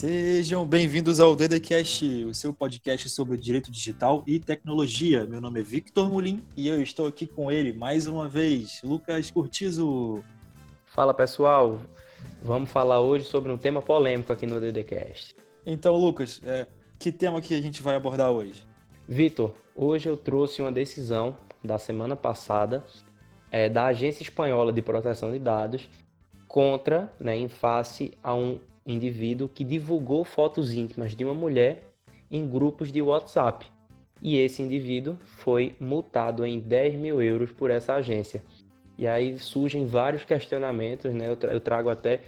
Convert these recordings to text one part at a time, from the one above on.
Sejam bem-vindos ao DDCast, o seu podcast sobre direito digital e tecnologia. Meu nome é Victor Mulin e eu estou aqui com ele mais uma vez, Lucas Curtizo. Fala pessoal, vamos falar hoje sobre um tema polêmico aqui no DDCast. Então, Lucas, é, que tema que a gente vai abordar hoje? Vitor, hoje eu trouxe uma decisão da semana passada é, da Agência Espanhola de Proteção de Dados contra, né, em face a um indivíduo que divulgou fotos íntimas de uma mulher em grupos de WhatsApp. E esse indivíduo foi multado em 10 mil euros por essa agência. E aí surgem vários questionamentos, né? Eu, trago até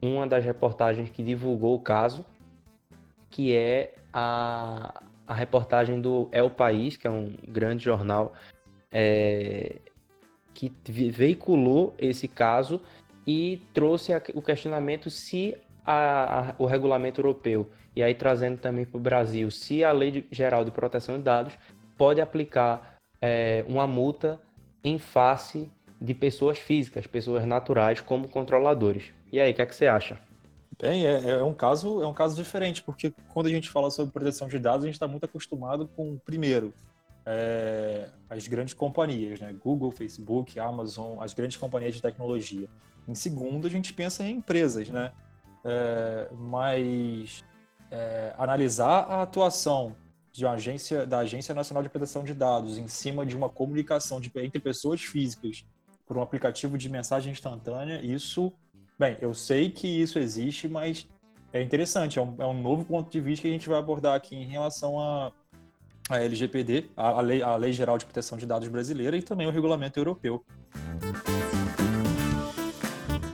uma das reportagens que divulgou o caso, que é a, a reportagem do El País, que é um grande jornal é, que veiculou esse caso e trouxe o questionamento se a, a, o regulamento europeu, e aí trazendo também para o Brasil, se a Lei Geral de Proteção de Dados pode aplicar é, uma multa em face de pessoas físicas, pessoas naturais, como controladores. E aí, o que, é que você acha? Bem, é, é, um caso, é um caso diferente, porque quando a gente fala sobre proteção de dados, a gente está muito acostumado com, primeiro, é, as grandes companhias, né? Google, Facebook, Amazon, as grandes companhias de tecnologia. Em segundo, a gente pensa em empresas, né? É, mas é, analisar a atuação de uma agência, da Agência Nacional de Proteção de Dados em cima de uma comunicação de, entre pessoas físicas por um aplicativo de mensagem instantânea, isso, bem, eu sei que isso existe, mas é interessante, é um, é um novo ponto de vista que a gente vai abordar aqui em relação a, a LGPD, a, a, lei, a Lei Geral de Proteção de Dados brasileira e também o regulamento europeu.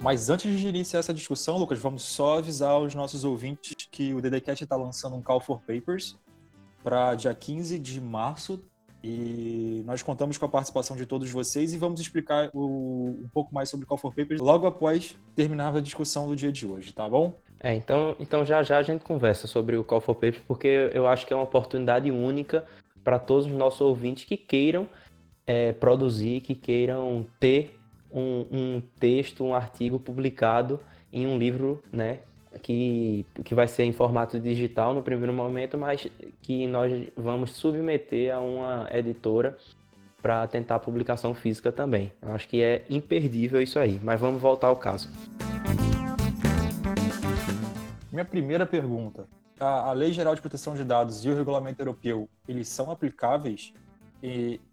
Mas antes de iniciar essa discussão, Lucas, vamos só avisar os nossos ouvintes que o DDCast está lançando um Call for Papers para dia 15 de março e nós contamos com a participação de todos vocês e vamos explicar o, um pouco mais sobre o Call for Papers logo após terminar a discussão do dia de hoje, tá bom? É, então, então já já a gente conversa sobre o Call for Papers porque eu acho que é uma oportunidade única para todos os nossos ouvintes que queiram é, produzir, que queiram ter um, um texto, um artigo publicado em um livro, né, que, que vai ser em formato digital no primeiro momento, mas que nós vamos submeter a uma editora para tentar a publicação física também. Eu acho que é imperdível isso aí, mas vamos voltar ao caso. Minha primeira pergunta: a, a Lei Geral de Proteção de Dados e o Regulamento Europeu, eles são aplicáveis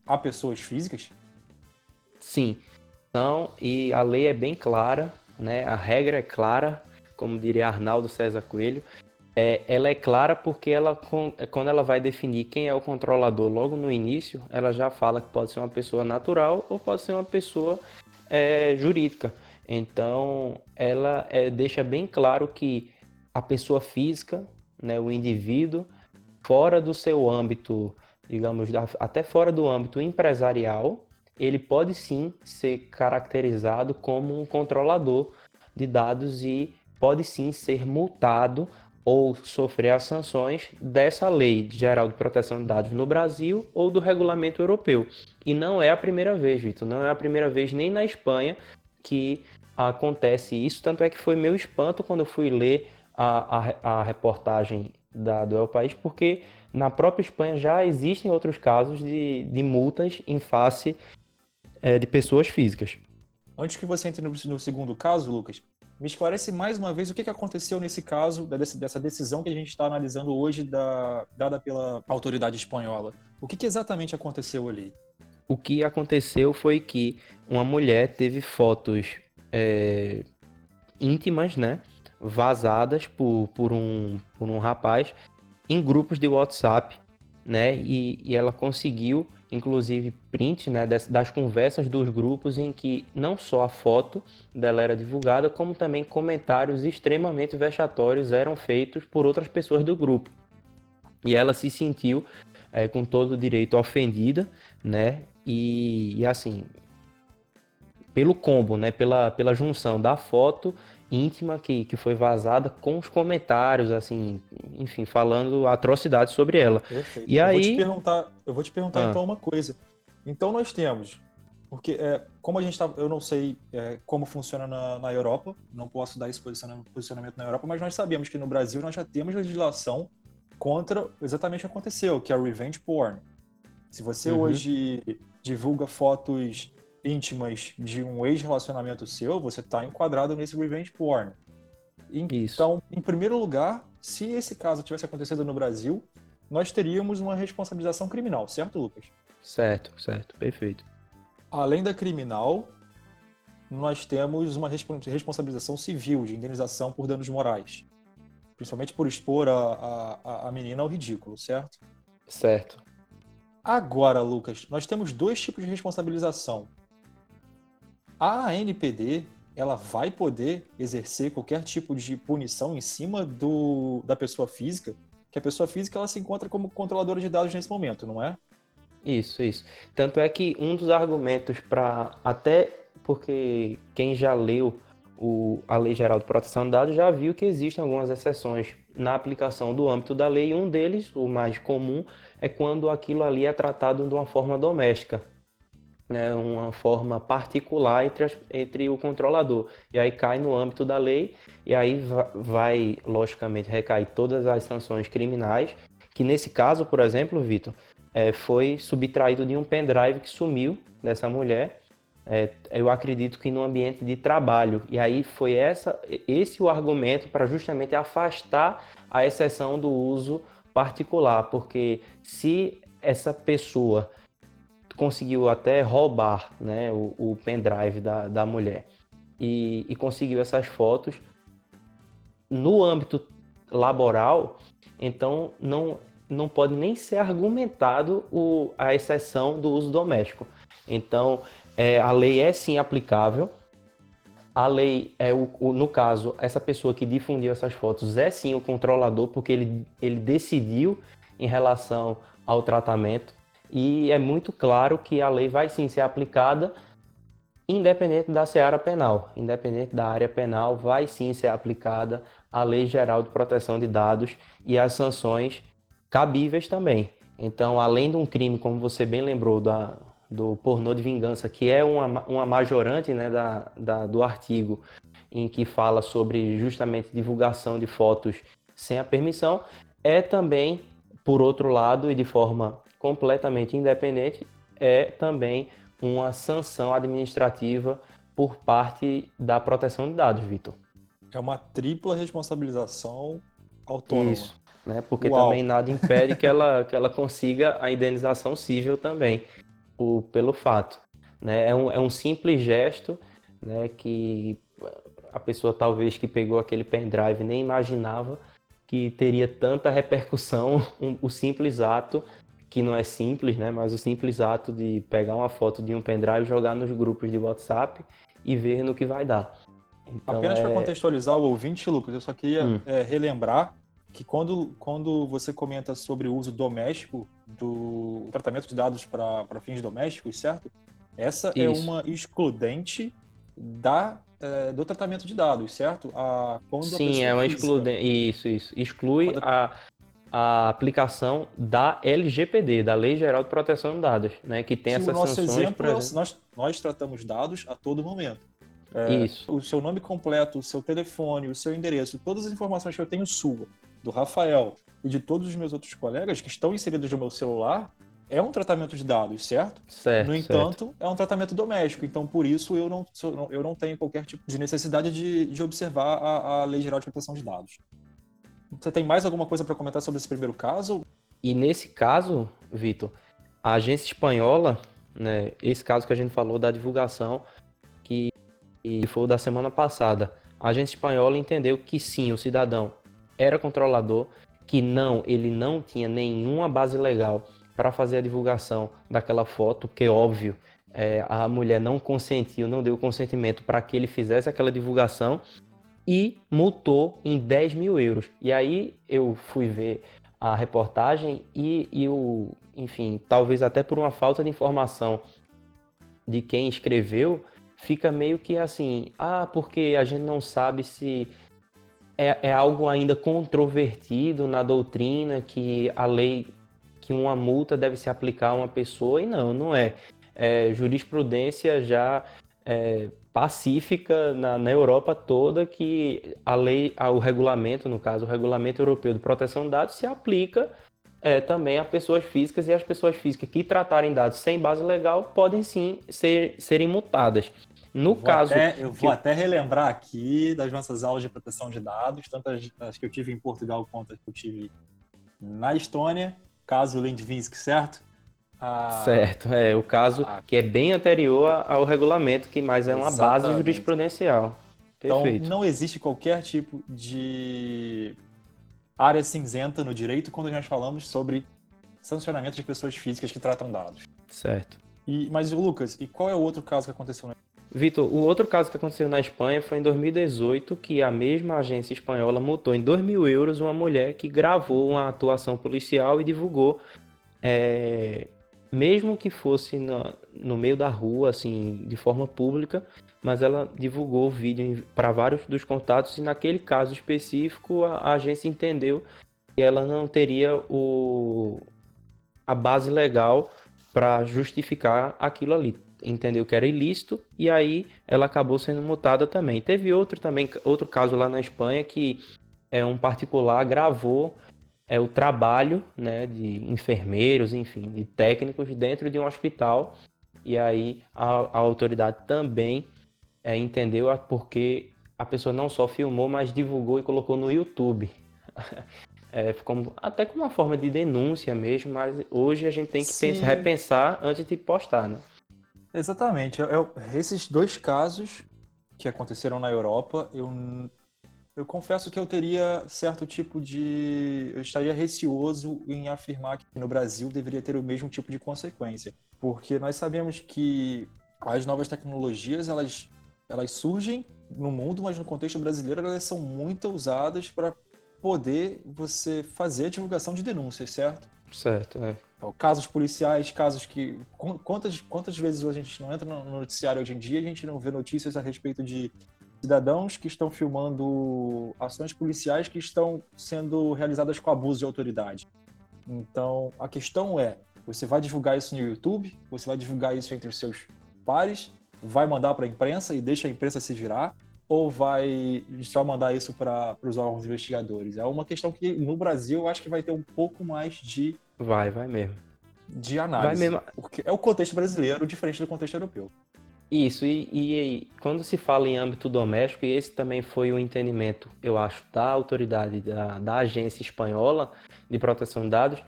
a pessoas físicas? Sim. E a lei é bem clara, né? A regra é clara, como diria Arnaldo César Coelho. É, ela é clara porque ela, quando ela vai definir quem é o controlador logo no início, ela já fala que pode ser uma pessoa natural ou pode ser uma pessoa é, jurídica. Então, ela é, deixa bem claro que a pessoa física, né, o indivíduo, fora do seu âmbito, digamos, até fora do âmbito empresarial, ele pode sim ser caracterizado como um controlador de dados e pode sim ser multado ou sofrer as sanções dessa lei geral de proteção de dados no Brasil ou do regulamento europeu. E não é a primeira vez, Vitor, não é a primeira vez nem na Espanha que acontece isso, tanto é que foi meu espanto quando eu fui ler a, a, a reportagem da, do El País, porque na própria Espanha já existem outros casos de, de multas em face é, de pessoas físicas. Antes que você entre no, no, segundo caso, Lucas, me esclarece mais uma vez o que, que aconteceu nesse caso, dessa decisão que a gente está analisando hoje, da, dada pela autoridade espanhola. O que, que exatamente aconteceu ali? O que aconteceu foi que uma mulher teve fotos é, íntimas, né? Vazadas por, por, um, por um rapaz em grupos de WhatsApp, né? E, e ela conseguiu inclusive print né, das, das, conversas dos grupos em que não só a foto dela era divulgada, como também comentários extremamente vexatórios eram feitos por outras pessoas do grupo. E ela se sentiu é, com todo o direito ofendida, né? E, e, assim, pelo combo, né? Pela, pela junção da foto íntima que, que foi vazada com os comentários, assim, enfim, falando atrocidades sobre ela. Perfeito. E eu aí... Vou te perguntar, eu vou te perguntar ah. então uma coisa. Então nós temos porque é, como a gente tá, eu não sei é, como funciona na, na, Europa, não posso dar esse posicionamento na Europa, mas nós sabemos que no Brasil nós já temos legislação contra exatamente o que aconteceu, que é o revenge porn. Se você uhum. hoje divulga fotos íntimas de um ex-relacionamento seu, você está enquadrado nesse revenge porn. Então, Isso. em primeiro lugar, se esse caso tivesse acontecido no Brasil, nós teríamos uma responsabilização criminal, certo, Lucas? Certo, certo, perfeito. Além da criminal, nós temos uma responsabilização civil de indenização por danos morais, principalmente por expor a, a, a menina ao ridículo, certo? Certo. Agora, Lucas, nós temos dois tipos de responsabilização. A ANPD ela vai poder exercer qualquer tipo de punição em cima do, da pessoa física, que a pessoa física ela se encontra como controladora de dados nesse momento, não é? Isso, isso. Tanto é que um dos argumentos para até porque quem já leu o, a Lei Geral de Proteção de Dados já viu que existem algumas exceções na aplicação do âmbito da lei. Um deles, o mais comum, é quando aquilo ali é tratado de uma forma doméstica né, uma forma particular entre, as, entre o controlador. E aí cai no âmbito da lei, e aí vai, logicamente, recair todas as sanções criminais, que nesse caso, por exemplo, Vitor, é, foi subtraído de um pendrive que sumiu dessa mulher, é, eu acredito que no ambiente de trabalho. E aí foi essa, esse o argumento para justamente afastar a exceção do uso particular, porque se essa pessoa conseguiu até roubar né, o, o pendrive da, da mulher e, e conseguiu essas fotos no âmbito laboral, então não, não pode nem ser argumentado o, a exceção do uso doméstico. Então, é, a lei é sim aplicável. A lei é o, o, no caso, essa pessoa que difundiu essas fotos é sim o controlador, porque ele, ele decidiu em relação ao tratamento e é muito claro que a lei vai sim ser aplicada independente da seara penal, independente da área penal, vai sim ser aplicada a Lei Geral de Proteção de Dados e as sanções cabíveis também. Então, além de um crime, como você bem lembrou, da, do pornô de vingança, que é uma, uma majorante né, da, da, do artigo em que fala sobre justamente divulgação de fotos sem a permissão, é também, por outro lado, e de forma completamente independente, é também uma sanção administrativa por parte da proteção de dados, Vitor. É uma tripla responsabilização autônoma. Isso, né? Porque Uau. também nada impede que ela, que ela consiga a indenização civil também, por, pelo fato. Né? É, um, é um simples gesto né, que a pessoa talvez que pegou aquele pendrive nem imaginava que teria tanta repercussão um, o simples ato que não é simples, né? Mas o simples ato de pegar uma foto de um pendrive, jogar nos grupos de WhatsApp e ver no que vai dar. Então, Apenas é... para contextualizar o ouvinte, Lucas, eu só queria hum. é, relembrar que quando, quando você comenta sobre o uso doméstico do tratamento de dados para fins domésticos, certo? Essa é Isso. é uma excludente da, é, do tratamento de dados, certo? A, Sim, é uma excludente. Isso, isso. Exclui quando... a, a aplicação da LGPD, da Lei Geral de Proteção de Dados, né, que tem Sim, essas nosso sanções. Exemplo, é exemplo... nós, nós tratamos dados a todo momento. É, Isso. O seu nome completo, o seu telefone, o seu endereço, todas as informações que eu tenho sua, do Rafael e de todos os meus outros colegas que estão inseridos no meu celular, é um tratamento de dados, certo? Certo. No entanto, certo. é um tratamento doméstico. Então, por isso, eu não, eu não tenho qualquer tipo de necessidade de, de observar a, a Lei Geral de Proteção de Dados. Você tem mais alguma coisa para comentar sobre esse primeiro caso? E nesse caso, Vitor, a agência espanhola, né, esse caso que a gente falou da divulgação, que, que foi da semana passada, a agência espanhola entendeu que sim, o cidadão era controlador, que não, ele não tinha nenhuma base legal para fazer a divulgação daquela foto, que óbvio, é, a mulher não consentiu, não deu consentimento para que ele fizesse aquela divulgação, e multou em 10 mil euros. E aí eu fui ver a reportagem e, e o, enfim, talvez até por uma falta de informação de quem escreveu, fica meio que assim, ah, porque a gente não sabe se é, é algo ainda controvertido na doutrina que a lei que uma multa deve se aplicar a uma pessoa e não, não é. é, jurisprudência já é, pacífica na, na, Europa toda que a lei, o regulamento, no caso, o regulamento europeu de proteção de dados se aplica é, também a pessoas físicas e as pessoas físicas que tratarem dados sem base legal podem sim ser, serem multadas. No caso. Até, eu vou até relembrar aqui das nossas aulas de proteção de dados, tanto as, as que eu tive em Portugal quanto as que eu tive na Estônia, caso Lendvinsk, certo? Certo, é o caso ah, que é bem anterior ao regulamento, que mais é uma exatamente. base jurisprudencial. Então, Perfeito. Então, não existe qualquer tipo de área cinzenta no direito quando nós falamos sobre sancionamento de pessoas físicas que tratam dados. Certo. E, mas, Lucas, e qual é o outro caso que aconteceu na Vitor, o outro caso que aconteceu na Espanha foi em 2018, que a mesma agência espanhola multou em 2 mil euros uma mulher que gravou uma atuação policial e divulgou, é, mesmo que fosse no, meio da rua, assim, de forma pública, mas ela divulgou o vídeo para vários dos contatos e naquele caso específico a, a agência entendeu que ela não teria o, a base legal para justificar aquilo ali entendeu que era ilícito e aí ela acabou sendo multada também. Teve outro também, outro caso lá na Espanha que é um particular gravou é o trabalho, né, de enfermeiros, enfim, de técnicos dentro de um hospital e aí a, a autoridade também é, entendeu porque a pessoa não só filmou, mas divulgou e colocou no YouTube. É, como, até como uma forma de denúncia mesmo, mas hoje a gente tem que pensar, repensar antes de postar, né? Exatamente. Eu, esses dois casos que aconteceram na Europa, eu, eu confesso que eu teria certo tipo de. Eu estaria receoso em afirmar que no Brasil deveria ter o mesmo tipo de consequência. Porque nós sabemos que as novas tecnologias elas, elas surgem no mundo, mas no contexto brasileiro elas são muito usadas para poder você fazer a divulgação de denúncias, certo? Certo, é. Então, casos policiais, casos que. Quantas, quantas vezes a gente não entra no noticiário hoje em dia a gente não vê notícias a respeito de cidadãos que estão filmando ações policiais que estão sendo realizadas com abuso de autoridade. Então, a questão é: você vai divulgar isso no YouTube, você vai divulgar isso entre os seus pares, vai mandar para a imprensa e deixa a imprensa se virar, ou vai só mandar isso para os órgãos investigadores? É uma questão que no Brasil eu acho que vai ter um pouco mais de Vai, vai mesmo. De análise. Vai mesmo. Porque é o contexto brasileiro diferente do contexto europeu. Isso, e, e, quando se fala em âmbito doméstico, e esse também foi o entendimento, eu acho, da autoridade, da, da agência espanhola de proteção de dados,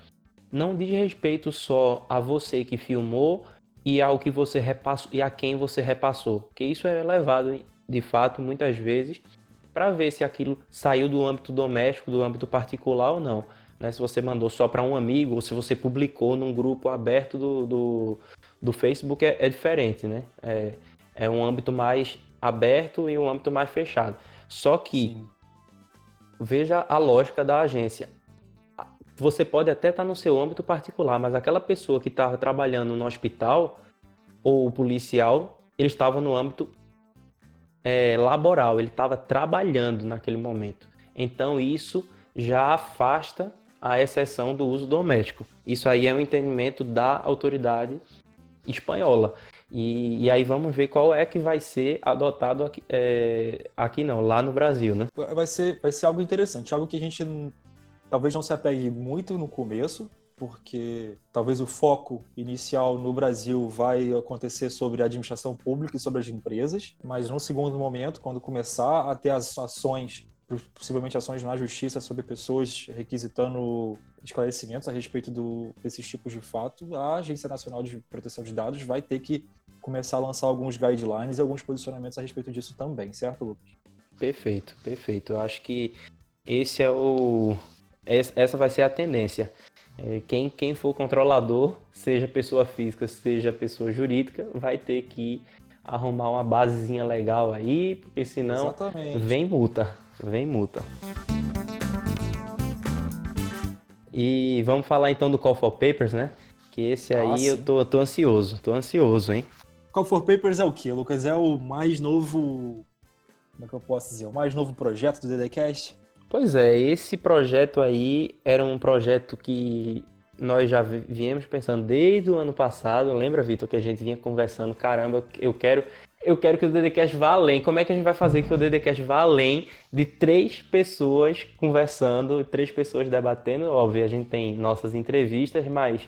não diz respeito só a você que filmou e ao que você repassou e a quem você repassou, porque isso é levado de fato muitas vezes para ver se aquilo saiu do âmbito doméstico, do âmbito particular ou não. Né? Se você mandou só para um amigo ou se você publicou num grupo aberto do, do, do Facebook, é, é, diferente, né? É, é um âmbito mais aberto e um âmbito mais fechado. Só que, Sim. veja a lógica da agência. Você pode até estar no seu âmbito particular, mas aquela pessoa que estava trabalhando no hospital ou policial, ele estava no âmbito é, laboral, ele estava trabalhando naquele momento. Então, isso já afasta a exceção do uso doméstico. Isso aí é um entendimento da autoridade espanhola. E, e aí vamos ver qual é que vai ser adotado aqui, é, aqui não, lá no Brasil, né? Vai ser, vai ser algo interessante, algo que a gente talvez não se apegue muito no começo, porque talvez o foco inicial no Brasil vai acontecer sobre a administração pública e sobre as empresas, mas no segundo momento, quando começar a ter as ações possivelmente ações na justiça sobre pessoas requisitando esclarecimentos a respeito do, desses tipos de fato, a Agência Nacional de Proteção de Dados vai ter que começar a lançar alguns guidelines e alguns posicionamentos a respeito disso também, certo, Lucas? Perfeito, perfeito. Eu acho que esse é o essa vai ser a tendência. É, quem, quem for controlador, seja pessoa física, seja pessoa jurídica, vai ter que arrumar uma basezinha legal aí, porque senão Exatamente. vem multa. Vem multa. E vamos falar então do Call for Papers, né? Que esse aí Nossa. eu tô, tô ansioso, tô ansioso, hein? Call for Papers é o quê, Lucas? É o mais novo. Como é que eu posso dizer? O mais novo projeto do DDCast? Pois é, esse projeto aí era um projeto que nós já viemos pensando desde o ano passado, lembra, Vitor, que a gente vinha conversando, caramba, eu quero eu quero que o DDCast vá além. Como é que a gente vai fazer que o DDCast vá além de três pessoas conversando, três pessoas debatendo? Óbvio, a gente tem nossas entrevistas, mas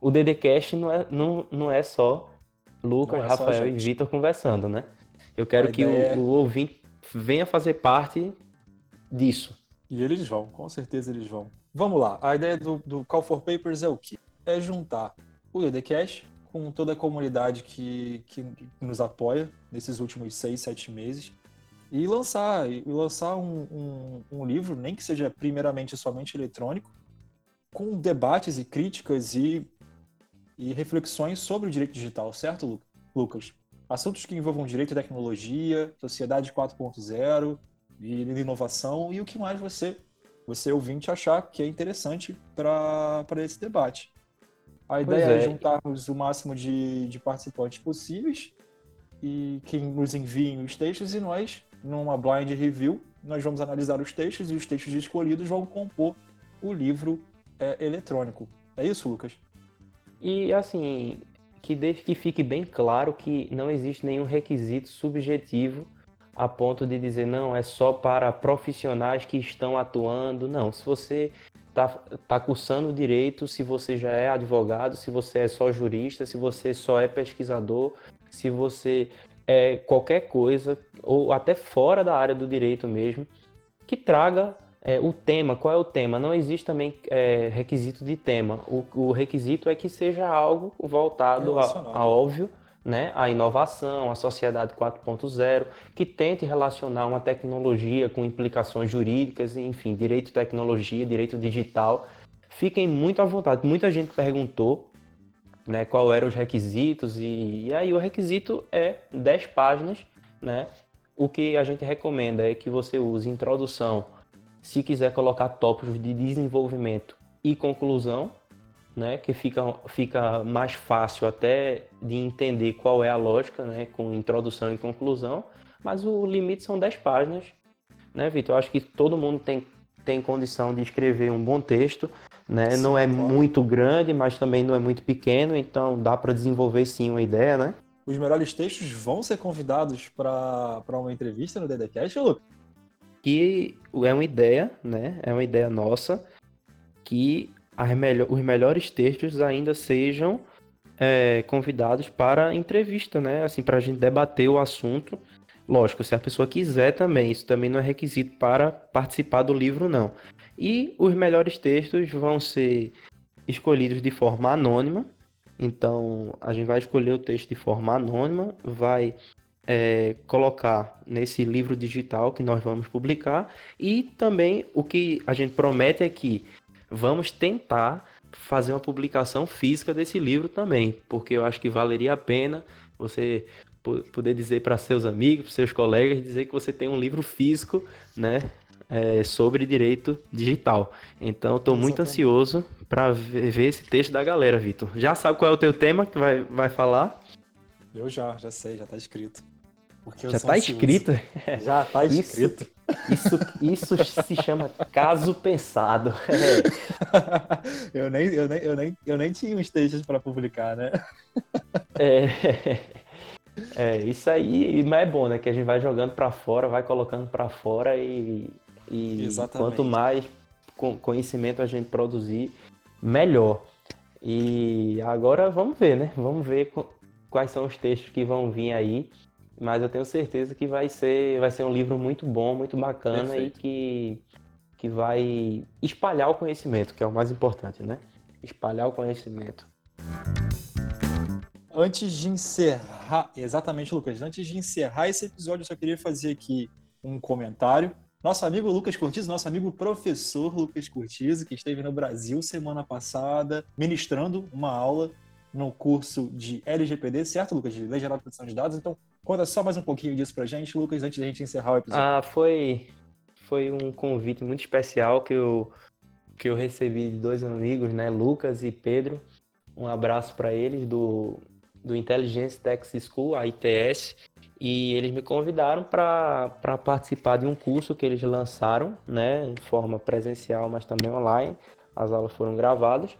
o DDCast não é, não, não é só Lucas, é Rafael só e Vitor conversando, né? Eu quero que o, é... o ouvinte venha fazer parte disso. E eles vão, com certeza eles vão. Vamos lá, a ideia do, do Call for Papers é o quê? É juntar o DDCast com toda a comunidade que, que nos apoia nesses últimos seis, sete meses e lançar, e lançar um, um, um, livro, nem que seja primeiramente somente eletrônico, com debates e críticas e, e reflexões sobre o direito digital, certo, Lucas? Assuntos que envolvam direito e tecnologia, sociedade 4.0 e inovação e o que mais você, você ouvinte, achar que é interessante para esse debate. A ideia é. é. juntarmos o máximo de, de participantes possíveis e quem nos enviem os textos e nós, numa blind review, nós vamos analisar os textos e os textos escolhidos vão compor o livro é, eletrônico. É isso, Lucas? E assim, que, deixe, que fique bem claro que não existe nenhum requisito subjetivo a ponto de dizer não, é só para profissionais que estão atuando. Não, se você está tá cursando direito, se você já é advogado, se você é só jurista, se você só é pesquisador, se você é qualquer coisa, ou até fora da área do direito mesmo, que traga é, o tema. Qual é o tema? Não existe também é, requisito de tema. O, o, requisito é que seja algo voltado a, a óbvio né, a inovação, a sociedade 4.0, que tente relacionar uma tecnologia com implicações jurídicas, enfim, direito tecnologia, direito digital. Fiquem muito à vontade. Muita gente perguntou né, qual eram os requisitos, e, e aí o requisito é 10 páginas. Né? O que a gente recomenda é que você use introdução, se quiser colocar tópicos de desenvolvimento e conclusão, né, que fica, fica mais fácil até de entender qual é a lógica, né, com introdução e conclusão, mas o limite são 10 páginas, né, Vitor? Eu acho que todo mundo tem, tem condição de escrever um bom texto, né? Sim, não é muito grande, mas também não é muito pequeno, então dá para desenvolver sim uma ideia, né? Os melhores textos vão ser convidados para uma entrevista no DDCast, Lucas? Que é uma ideia, né? É uma ideia nossa que os melhores textos ainda sejam é, convidados para entrevista, né? Assim, para a gente debater o assunto. Lógico, se a pessoa quiser também, isso também não é requisito para participar do livro, não. E os melhores textos vão ser escolhidos de forma anônima. Então, a gente vai escolher o texto de forma anônima, vai é, colocar nesse livro digital que nós vamos publicar. E também o que a gente promete é que vamos tentar fazer uma publicação física desse livro também, porque eu acho que valeria a pena você poder dizer para seus amigos, para seus colegas, dizer que você tem um livro físico, né, é, sobre direito digital. Então, estou muito ansioso para ver esse texto da galera, Vitor. Já sabe qual é o teu tema que vai, vai falar? Eu já, já sei, já está escrito. Já está escrito? Já está escrito. Isso, isso se chama caso pensado. É. eu, nem, eu, nem, eu, nem, eu nem tinha uns textos para publicar, né? É, é, isso aí, mas é bom, né? Que a gente vai jogando para fora, vai colocando para fora e, e quanto mais conhecimento a gente produzir, melhor. E agora vamos ver, né? Vamos ver quais são os textos que vão vir aí mas eu tenho certeza que vai ser, vai ser um livro muito bom, muito bacana Perfeito. e que, que vai espalhar o conhecimento, que é o mais importante, né? Espalhar o conhecimento. Antes de encerrar, exatamente, Lucas, antes de encerrar esse episódio, eu só queria fazer aqui um comentário. Nosso amigo Lucas Cortizo, nosso amigo professor Lucas Cortizo, que esteve no Brasil semana passada, ministrando uma aula no curso de LGPD, certo, Lucas? De Lei Geral de Proteção de Dados. Então, Conta só mais um pouquinho disso pra gente, Lucas, antes da gente encerrar o episódio. Ah, foi, foi um convite muito especial que eu, que eu recebi de dois amigos, né, Lucas e Pedro. Um abraço para eles do, do Intelligence Tech School, a ITS, e eles me convidaram para participar de um curso que eles lançaram, né, de forma presencial, mas também online. As aulas foram gravadas.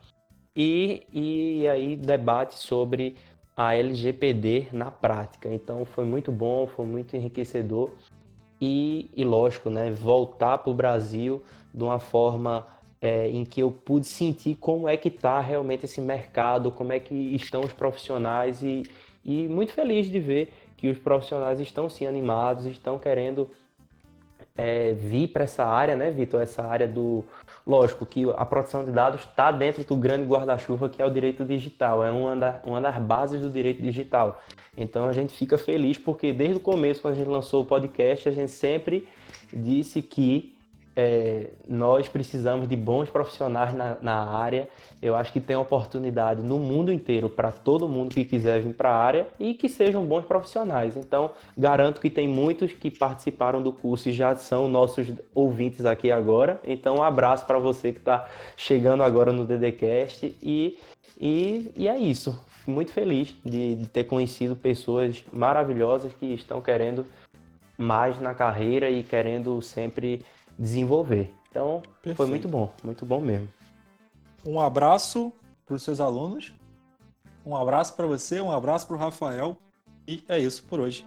E, e aí debate sobre a LGPD na prática. Então foi muito bom, foi muito enriquecedor e, e lógico, né, voltar para o Brasil de uma forma é, em que eu pude sentir como é que está realmente esse mercado, como é que estão os profissionais e, e muito feliz de ver que os profissionais estão sim animados, estão querendo é, vir para essa área, né, Vitor? Essa área do. Lógico que a proteção de dados está dentro do grande guarda-chuva que é o direito digital, é uma, da, uma das bases do direito digital. Então a gente fica feliz porque desde o começo, quando a gente lançou o podcast, a gente sempre disse que é, nós precisamos de bons profissionais na, na, área. Eu acho que tem oportunidade no mundo inteiro para todo mundo que quiser vir para a área e que sejam bons profissionais. Então, garanto que tem muitos que participaram do curso e já são nossos ouvintes aqui agora. Então, um abraço para você que está chegando agora no DDCast e, e, e é isso. Muito feliz de, de ter conhecido pessoas maravilhosas que estão querendo mais na carreira e querendo sempre desenvolver. Então, Perfeito. foi muito bom, muito bom mesmo. Um abraço para os seus alunos, um abraço para você, um abraço para o Rafael, e é isso por hoje.